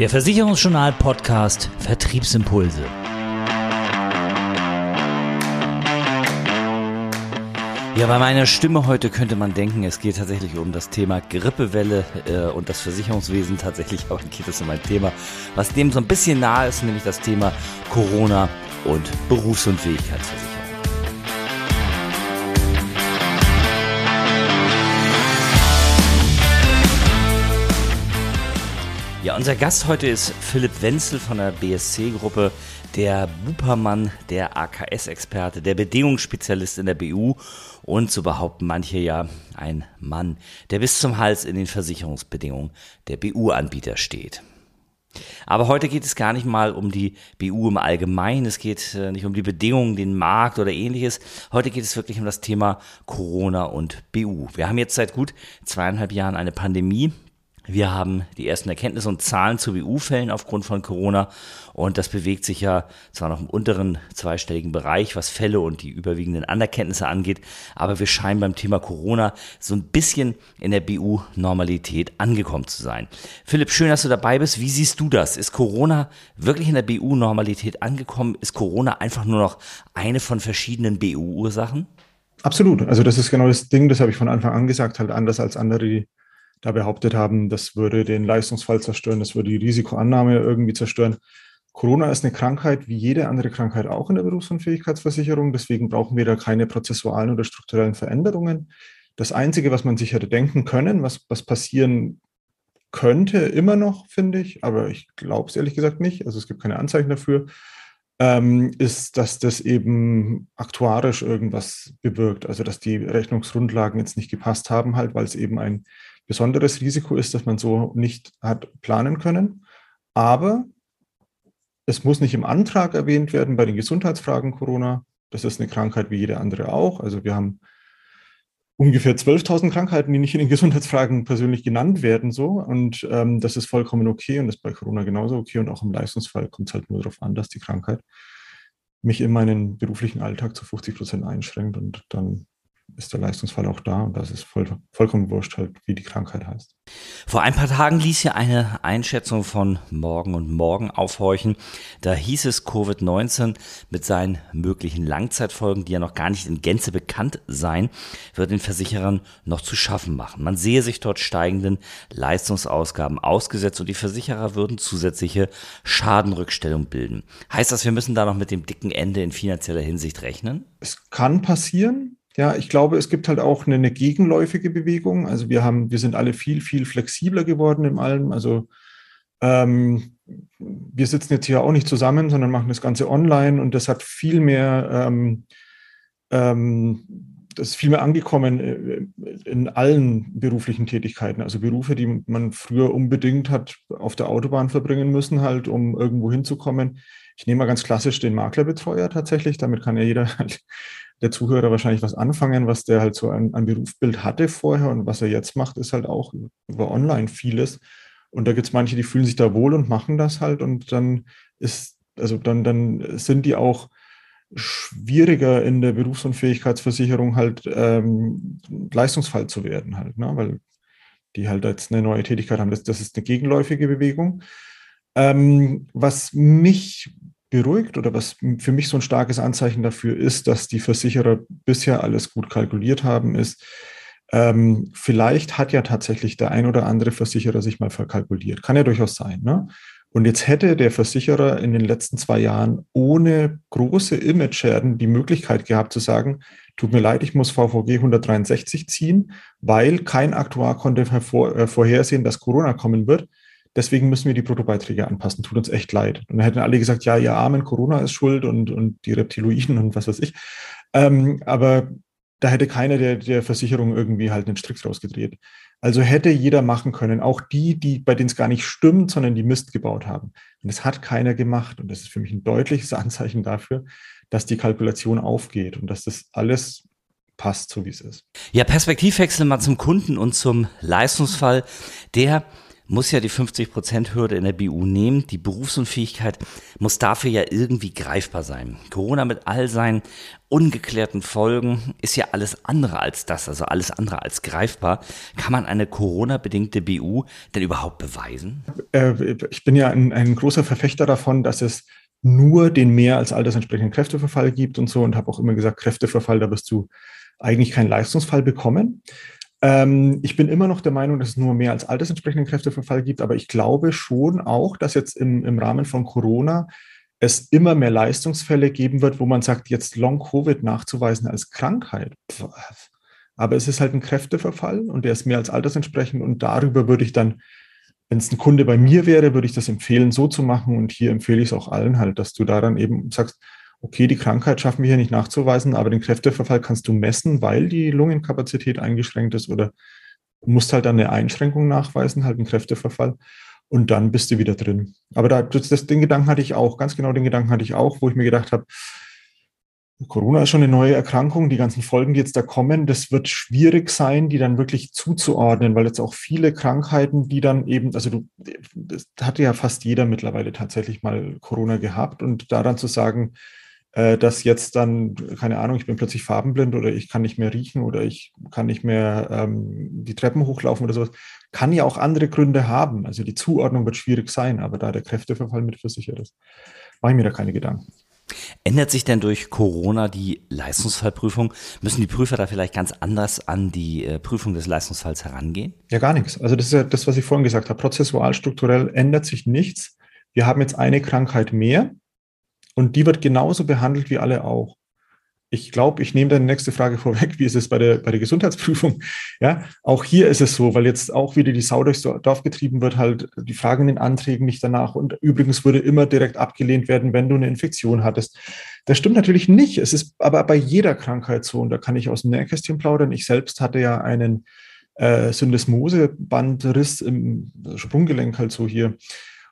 Der Versicherungsjournal Podcast Vertriebsimpulse. Ja, bei meiner Stimme heute könnte man denken, es geht tatsächlich um das Thema Grippewelle äh, und das Versicherungswesen tatsächlich, aber geht es um ein Thema, was dem so ein bisschen nahe ist, nämlich das Thema Corona und Berufsunfähigkeitsversicherung. Unser Gast heute ist Philipp Wenzel von der BSC-Gruppe, der Bupermann, der AKS-Experte, der Bedingungsspezialist in der BU und so behaupten manche ja ein Mann, der bis zum Hals in den Versicherungsbedingungen der BU-Anbieter steht. Aber heute geht es gar nicht mal um die BU im Allgemeinen, es geht äh, nicht um die Bedingungen, den Markt oder ähnliches. Heute geht es wirklich um das Thema Corona und BU. Wir haben jetzt seit gut zweieinhalb Jahren eine Pandemie, wir haben die ersten Erkenntnisse und Zahlen zu BU-Fällen aufgrund von Corona und das bewegt sich ja zwar noch im unteren zweistelligen Bereich, was Fälle und die überwiegenden Anerkenntnisse angeht, aber wir scheinen beim Thema Corona so ein bisschen in der BU-Normalität angekommen zu sein. Philipp, schön, dass du dabei bist. Wie siehst du das? Ist Corona wirklich in der BU-Normalität angekommen? Ist Corona einfach nur noch eine von verschiedenen BU-Ursachen? Absolut. Also das ist genau das Ding, das habe ich von Anfang an gesagt, halt anders als andere, die da behauptet haben, das würde den Leistungsfall zerstören, das würde die Risikoannahme irgendwie zerstören. Corona ist eine Krankheit wie jede andere Krankheit auch in der Berufsunfähigkeitsversicherung. Deswegen brauchen wir da keine prozessualen oder strukturellen Veränderungen. Das Einzige, was man sich hätte denken können, was, was passieren könnte, immer noch, finde ich, aber ich glaube es ehrlich gesagt nicht, also es gibt keine Anzeichen dafür, ähm, ist, dass das eben aktuarisch irgendwas bewirkt. Also dass die Rechnungsgrundlagen jetzt nicht gepasst haben, halt, weil es eben ein besonderes Risiko ist, dass man so nicht hat planen können. Aber es muss nicht im Antrag erwähnt werden bei den Gesundheitsfragen Corona. Das ist eine Krankheit wie jede andere auch. Also wir haben ungefähr 12.000 Krankheiten, die nicht in den Gesundheitsfragen persönlich genannt werden. So. Und ähm, das ist vollkommen okay und ist bei Corona genauso okay. Und auch im Leistungsfall kommt es halt nur darauf an, dass die Krankheit mich in meinen beruflichen Alltag zu 50 Prozent einschränkt und dann ist der Leistungsfall auch da und das ist voll, vollkommen wurscht halt, wie die Krankheit heißt. Vor ein paar Tagen ließ ja eine Einschätzung von Morgen und Morgen aufhorchen. Da hieß es, Covid-19 mit seinen möglichen Langzeitfolgen, die ja noch gar nicht in Gänze bekannt seien, wird den Versicherern noch zu schaffen machen. Man sehe sich dort steigenden Leistungsausgaben ausgesetzt und die Versicherer würden zusätzliche Schadenrückstellung bilden. Heißt das, wir müssen da noch mit dem dicken Ende in finanzieller Hinsicht rechnen? Es kann passieren. Ja, ich glaube, es gibt halt auch eine, eine, gegenläufige Bewegung. Also wir haben, wir sind alle viel, viel flexibler geworden im allem. Also ähm, wir sitzen jetzt hier auch nicht zusammen, sondern machen das Ganze online und das hat viel mehr, ähm, ähm, das ist viel mehr angekommen äh, in allen beruflichen Tätigkeiten. Also Berufe, die man früher unbedingt hat auf der Autobahn verbringen müssen, halt, um irgendwo hinzukommen. Ich nehme mal ganz klassisch den Maklerbetreuer tatsächlich. Damit kann ja jeder halt der Zuhörer wahrscheinlich was anfangen, was der halt so ein, ein Berufsbild hatte vorher und was er jetzt macht, ist halt auch über online vieles. Und da gibt es manche, die fühlen sich da wohl und machen das halt und dann ist, also dann, dann sind die auch schwieriger in der Berufsunfähigkeitsversicherung halt ähm, Leistungsfall zu werden halt, ne? weil die halt jetzt eine neue Tätigkeit haben. Das, das ist eine gegenläufige Bewegung. Ähm, was mich beruhigt oder was für mich so ein starkes Anzeichen dafür ist, dass die Versicherer bisher alles gut kalkuliert haben, ist, ähm, vielleicht hat ja tatsächlich der ein oder andere Versicherer sich mal verkalkuliert. Kann ja durchaus sein. Ne? Und jetzt hätte der Versicherer in den letzten zwei Jahren ohne große Image-Schäden die Möglichkeit gehabt zu sagen, tut mir leid, ich muss VVG 163 ziehen, weil kein Aktuar konnte hervor, äh, vorhersehen, dass Corona kommen wird. Deswegen müssen wir die Bruttobeiträge anpassen. Tut uns echt leid. Und dann hätten alle gesagt, ja, ihr Armen, Corona ist schuld und, und die Reptiloiden und was weiß ich. Ähm, aber da hätte keiner der, der Versicherung irgendwie halt einen Strick rausgedreht. Also hätte jeder machen können, auch die, die, bei denen es gar nicht stimmt, sondern die Mist gebaut haben. Und das hat keiner gemacht. Und das ist für mich ein deutliches Anzeichen dafür, dass die Kalkulation aufgeht und dass das alles passt, so wie es ist. Ja, Perspektivwechsel mal zum Kunden und zum Leistungsfall. Der muss ja die 50%-Hürde in der BU nehmen. Die Berufsunfähigkeit muss dafür ja irgendwie greifbar sein. Corona mit all seinen ungeklärten Folgen ist ja alles andere als das, also alles andere als greifbar. Kann man eine Corona-bedingte BU denn überhaupt beweisen? Äh, ich bin ja ein, ein großer Verfechter davon, dass es nur den mehr als altersentsprechenden Kräfteverfall gibt und so und habe auch immer gesagt, Kräfteverfall, da wirst du eigentlich keinen Leistungsfall bekommen. Ähm, ich bin immer noch der Meinung, dass es nur mehr als altersentsprechenden Kräfteverfall gibt, aber ich glaube schon auch, dass jetzt im, im Rahmen von Corona es immer mehr Leistungsfälle geben wird, wo man sagt, jetzt Long-Covid nachzuweisen als Krankheit. Aber es ist halt ein Kräfteverfall und der ist mehr als altersentsprechend und darüber würde ich dann, wenn es ein Kunde bei mir wäre, würde ich das empfehlen, so zu machen und hier empfehle ich es auch allen halt, dass du daran eben sagst, okay, die Krankheit schaffen wir hier nicht nachzuweisen, aber den Kräfteverfall kannst du messen, weil die Lungenkapazität eingeschränkt ist oder musst halt dann eine Einschränkung nachweisen, halt einen Kräfteverfall und dann bist du wieder drin. Aber da, das, den Gedanken hatte ich auch, ganz genau den Gedanken hatte ich auch, wo ich mir gedacht habe, Corona ist schon eine neue Erkrankung, die ganzen Folgen, die jetzt da kommen, das wird schwierig sein, die dann wirklich zuzuordnen, weil jetzt auch viele Krankheiten, die dann eben, also du, das hatte ja fast jeder mittlerweile tatsächlich mal Corona gehabt und daran zu sagen, äh, dass jetzt dann, keine Ahnung, ich bin plötzlich farbenblind oder ich kann nicht mehr riechen oder ich kann nicht mehr ähm, die Treppen hochlaufen oder sowas, kann ja auch andere Gründe haben. Also die Zuordnung wird schwierig sein, aber da der Kräfteverfall mit versichert ist, mache ich mir da keine Gedanken. Ändert sich denn durch Corona die Leistungsfallprüfung? Müssen die Prüfer da vielleicht ganz anders an die äh, Prüfung des Leistungsfalls herangehen? Ja, gar nichts. Also das ist ja das, was ich vorhin gesagt habe. Prozessual, strukturell ändert sich nichts. Wir haben jetzt eine Krankheit mehr und die wird genauso behandelt wie alle auch. Ich glaube, ich nehme deine nächste Frage vorweg. Wie ist es bei der, bei der Gesundheitsprüfung? Ja, auch hier ist es so, weil jetzt auch wieder die Sau durchs Dorf getrieben wird, halt die Fragen in den Anträgen nicht danach. Und übrigens würde immer direkt abgelehnt werden, wenn du eine Infektion hattest. Das stimmt natürlich nicht. Es ist aber bei jeder Krankheit so. Und da kann ich aus dem Nähkästchen plaudern. Ich selbst hatte ja einen äh, Syndesmosebandriss im Sprunggelenk halt so hier.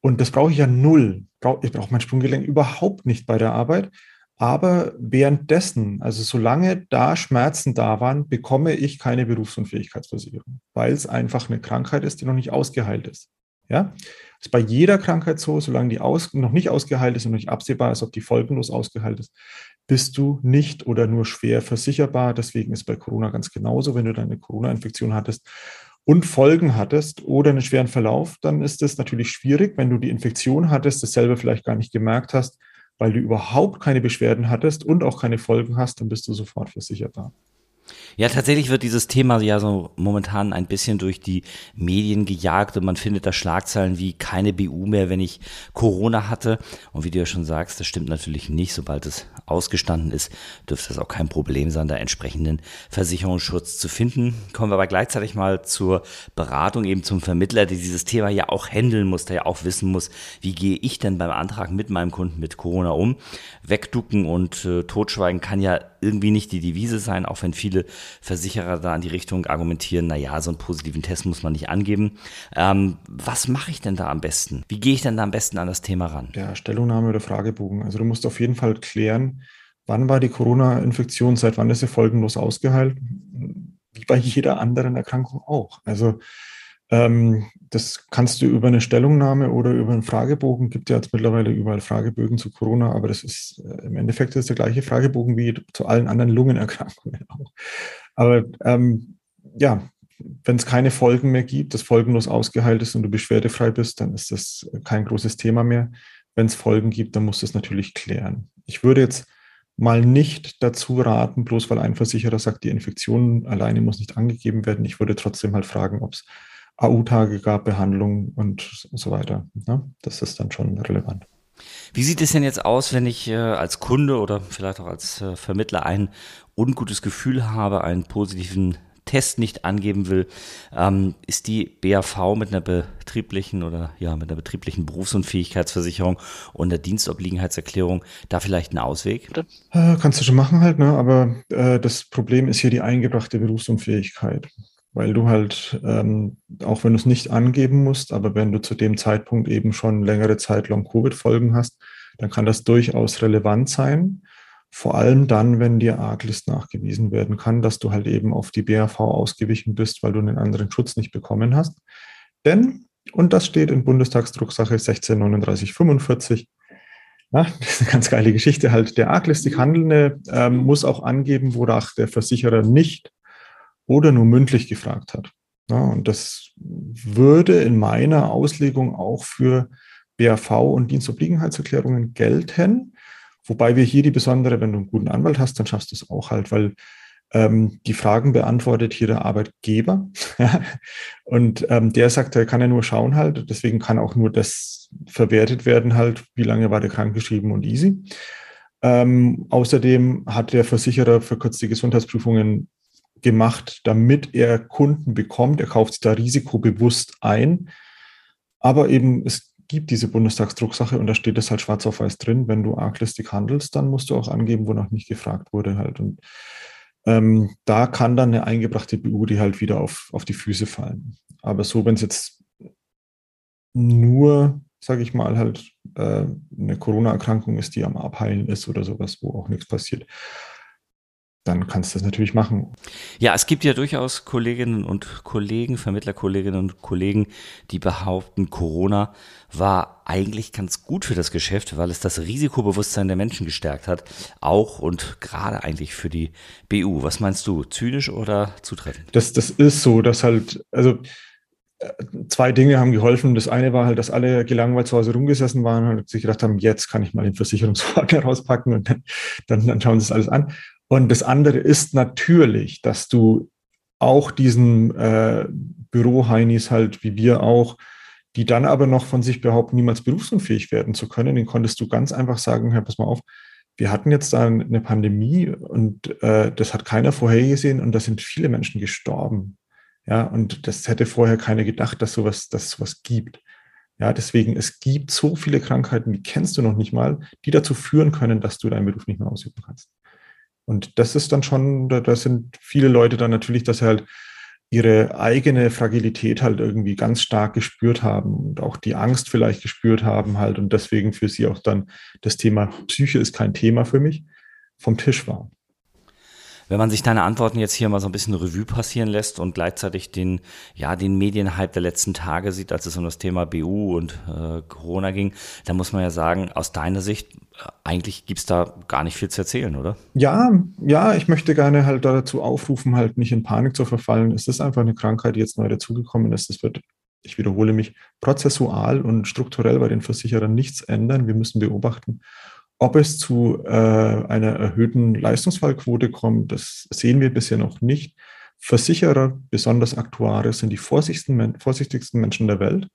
Und das brauche ich ja null. Ich brauche mein Sprunggelenk überhaupt nicht bei der Arbeit. Aber währenddessen, also solange da Schmerzen da waren, bekomme ich keine Berufsunfähigkeitsversicherung, weil es einfach eine Krankheit ist, die noch nicht ausgeheilt ist. Ja, das ist bei jeder Krankheit so, solange die aus, noch nicht ausgeheilt ist und nicht absehbar ist, ob die folgenlos ausgeheilt ist, bist du nicht oder nur schwer versicherbar. Deswegen ist bei Corona ganz genauso, wenn du deine Corona-Infektion hattest und Folgen hattest oder einen schweren Verlauf, dann ist es natürlich schwierig, wenn du die Infektion hattest, das selber vielleicht gar nicht gemerkt hast, weil du überhaupt keine Beschwerden hattest und auch keine Folgen hast, dann bist du sofort versicherbar. Ja, tatsächlich wird dieses Thema ja so momentan ein bisschen durch die Medien gejagt und man findet da Schlagzeilen wie keine BU mehr, wenn ich Corona hatte. Und wie du ja schon sagst, das stimmt natürlich nicht. Sobald es ausgestanden ist, dürfte es auch kein Problem sein, da entsprechenden Versicherungsschutz zu finden. Kommen wir aber gleichzeitig mal zur Beratung, eben zum Vermittler, der dieses Thema ja auch handeln muss, der ja auch wissen muss, wie gehe ich denn beim Antrag mit meinem Kunden mit Corona um. Wegducken und äh, totschweigen kann ja irgendwie nicht die Devise sein, auch wenn viele Versicherer da in die Richtung argumentieren, na ja, so einen positiven Test muss man nicht angeben. Ähm, was mache ich denn da am besten? Wie gehe ich denn da am besten an das Thema ran? Ja, Stellungnahme oder Fragebogen. Also du musst auf jeden Fall klären, wann war die Corona-Infektion, seit wann ist sie folgenlos ausgeheilt? Wie bei jeder anderen Erkrankung auch. Also das kannst du über eine Stellungnahme oder über einen Fragebogen, gibt ja jetzt mittlerweile überall Fragebögen zu Corona, aber das ist äh, im Endeffekt ist der gleiche Fragebogen wie zu allen anderen Lungenerkrankungen auch. Aber ähm, ja, wenn es keine Folgen mehr gibt, das folgenlos ausgeheilt ist und du beschwerdefrei bist, dann ist das kein großes Thema mehr. Wenn es Folgen gibt, dann musst du es natürlich klären. Ich würde jetzt mal nicht dazu raten, bloß weil ein Versicherer sagt, die Infektion alleine muss nicht angegeben werden. Ich würde trotzdem halt fragen, ob es AU-Tage gab, Behandlung und so weiter. Ja, das ist dann schon relevant. Wie sieht es denn jetzt aus, wenn ich äh, als Kunde oder vielleicht auch als äh, Vermittler ein ungutes Gefühl habe, einen positiven Test nicht angeben will, ähm, ist die BAV mit einer betrieblichen oder ja mit einer betrieblichen Berufsunfähigkeitsversicherung und der Dienstobliegenheitserklärung da vielleicht ein Ausweg? Äh, kannst du schon machen halt, ne? aber äh, das Problem ist hier die eingebrachte Berufsunfähigkeit weil du halt, ähm, auch wenn du es nicht angeben musst, aber wenn du zu dem Zeitpunkt eben schon längere Zeit Long-Covid-Folgen hast, dann kann das durchaus relevant sein. Vor allem dann, wenn dir Arglist nachgewiesen werden kann, dass du halt eben auf die BAV ausgewichen bist, weil du einen anderen Schutz nicht bekommen hast. Denn Und das steht in Bundestagsdrucksache 163945. Ja, das ist eine ganz geile Geschichte halt. Der arglistig Handelnde ähm, muss auch angeben, wonach der Versicherer nicht oder nur mündlich gefragt hat. Ja, und das würde in meiner Auslegung auch für BAV und Dienstobliegenheitserklärungen gelten. Wobei wir hier die besondere, wenn du einen guten Anwalt hast, dann schaffst du es auch halt, weil ähm, die Fragen beantwortet hier der Arbeitgeber. und ähm, der sagt, er kann ja nur schauen halt, deswegen kann auch nur das verwertet werden halt, wie lange war der krankgeschrieben und easy. Ähm, außerdem hat der Versicherer für kurz die Gesundheitsprüfungen gemacht, damit er Kunden bekommt. Er kauft sich da risikobewusst ein. Aber eben, es gibt diese Bundestagsdrucksache und da steht es halt schwarz auf weiß drin. Wenn du arglistig handelst, dann musst du auch angeben, wonach nicht gefragt wurde halt. Und ähm, da kann dann eine eingebrachte BU die halt wieder auf, auf die Füße fallen. Aber so, wenn es jetzt nur, sage ich mal, halt äh, eine Corona-Erkrankung ist, die am Abheilen ist oder sowas, wo auch nichts passiert, dann kannst du das natürlich machen. Ja, es gibt ja durchaus Kolleginnen und Kollegen, Vermittlerkolleginnen und Kollegen, die behaupten, Corona war eigentlich ganz gut für das Geschäft, weil es das Risikobewusstsein der Menschen gestärkt hat, auch und gerade eigentlich für die BU. Was meinst du, zynisch oder zutreffend? Das, das ist so, dass halt, also äh, zwei Dinge haben geholfen. Das eine war halt, dass alle gelangweilt zu Hause rumgesessen waren und sich gedacht haben, jetzt kann ich mal den Versicherungspartner rauspacken und dann, dann, dann schauen sie es alles an. Und das andere ist natürlich, dass du auch diesen äh, Büroheinis halt, wie wir auch, die dann aber noch von sich behaupten, niemals berufsunfähig werden zu können, den konntest du ganz einfach sagen, Herr, pass mal auf, wir hatten jetzt da eine Pandemie und äh, das hat keiner vorhergesehen und da sind viele Menschen gestorben. Ja, und das hätte vorher keiner gedacht, dass sowas, dass sowas gibt. Ja, deswegen, es gibt so viele Krankheiten, die kennst du noch nicht mal, die dazu führen können, dass du deinen Beruf nicht mehr ausüben kannst. Und das ist dann schon, da, da sind viele Leute dann natürlich, dass sie halt ihre eigene Fragilität halt irgendwie ganz stark gespürt haben und auch die Angst vielleicht gespürt haben halt und deswegen für sie auch dann das Thema Psyche ist kein Thema für mich vom Tisch war. Wenn man sich deine Antworten jetzt hier mal so ein bisschen Revue passieren lässt und gleichzeitig den, ja, den Medienhype der letzten Tage sieht, als es um das Thema BU und äh, Corona ging, dann muss man ja sagen, aus deiner Sicht, äh, eigentlich gibt's da gar nicht viel zu erzählen, oder? Ja, ja, ich möchte gerne halt dazu aufrufen, halt nicht in Panik zu verfallen. Es ist einfach eine Krankheit, die jetzt neu dazugekommen ist. Es wird ich wiederhole mich, prozessual und strukturell bei den Versicherern nichts ändern. Wir müssen beobachten, ob es zu äh, einer erhöhten Leistungsfallquote kommt, das sehen wir bisher noch nicht. Versicherer, besonders Aktuare, sind die vorsichtigsten Menschen der Welt.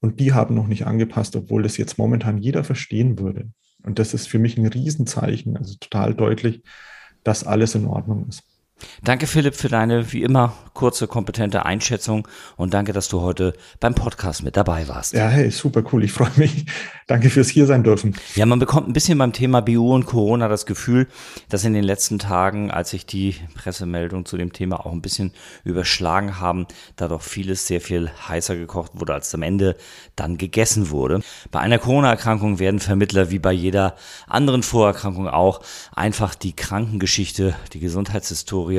Und die haben noch nicht angepasst, obwohl das jetzt momentan jeder verstehen würde. Und das ist für mich ein Riesenzeichen, also total deutlich, dass alles in Ordnung ist. Danke Philipp für deine wie immer kurze, kompetente Einschätzung und danke, dass du heute beim Podcast mit dabei warst. Ja, hey, super cool. Ich freue mich. Danke fürs hier sein dürfen. Ja, man bekommt ein bisschen beim Thema BU und Corona das Gefühl, dass in den letzten Tagen, als sich die Pressemeldungen zu dem Thema auch ein bisschen überschlagen haben, da doch vieles sehr viel heißer gekocht wurde, als am Ende dann gegessen wurde. Bei einer Corona-Erkrankung werden Vermittler wie bei jeder anderen Vorerkrankung auch einfach die Krankengeschichte, die Gesundheitshistorie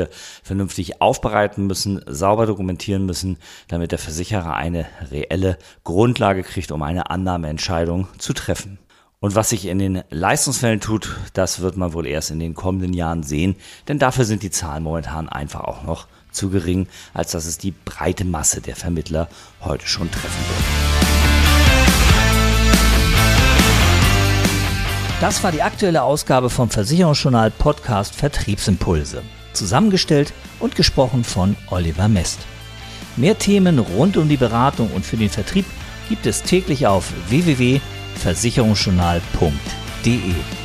vernünftig aufbereiten müssen, sauber dokumentieren müssen, damit der Versicherer eine reelle Grundlage kriegt, um eine Annahmeentscheidung zu treffen. Und was sich in den Leistungsfällen tut, das wird man wohl erst in den kommenden Jahren sehen, denn dafür sind die Zahlen momentan einfach auch noch zu gering, als dass es die breite Masse der Vermittler heute schon treffen wird. Das war die aktuelle Ausgabe vom Versicherungsjournal Podcast Vertriebsimpulse. Zusammengestellt und gesprochen von Oliver Mest. Mehr Themen rund um die Beratung und für den Vertrieb gibt es täglich auf www.versicherungsjournal.de.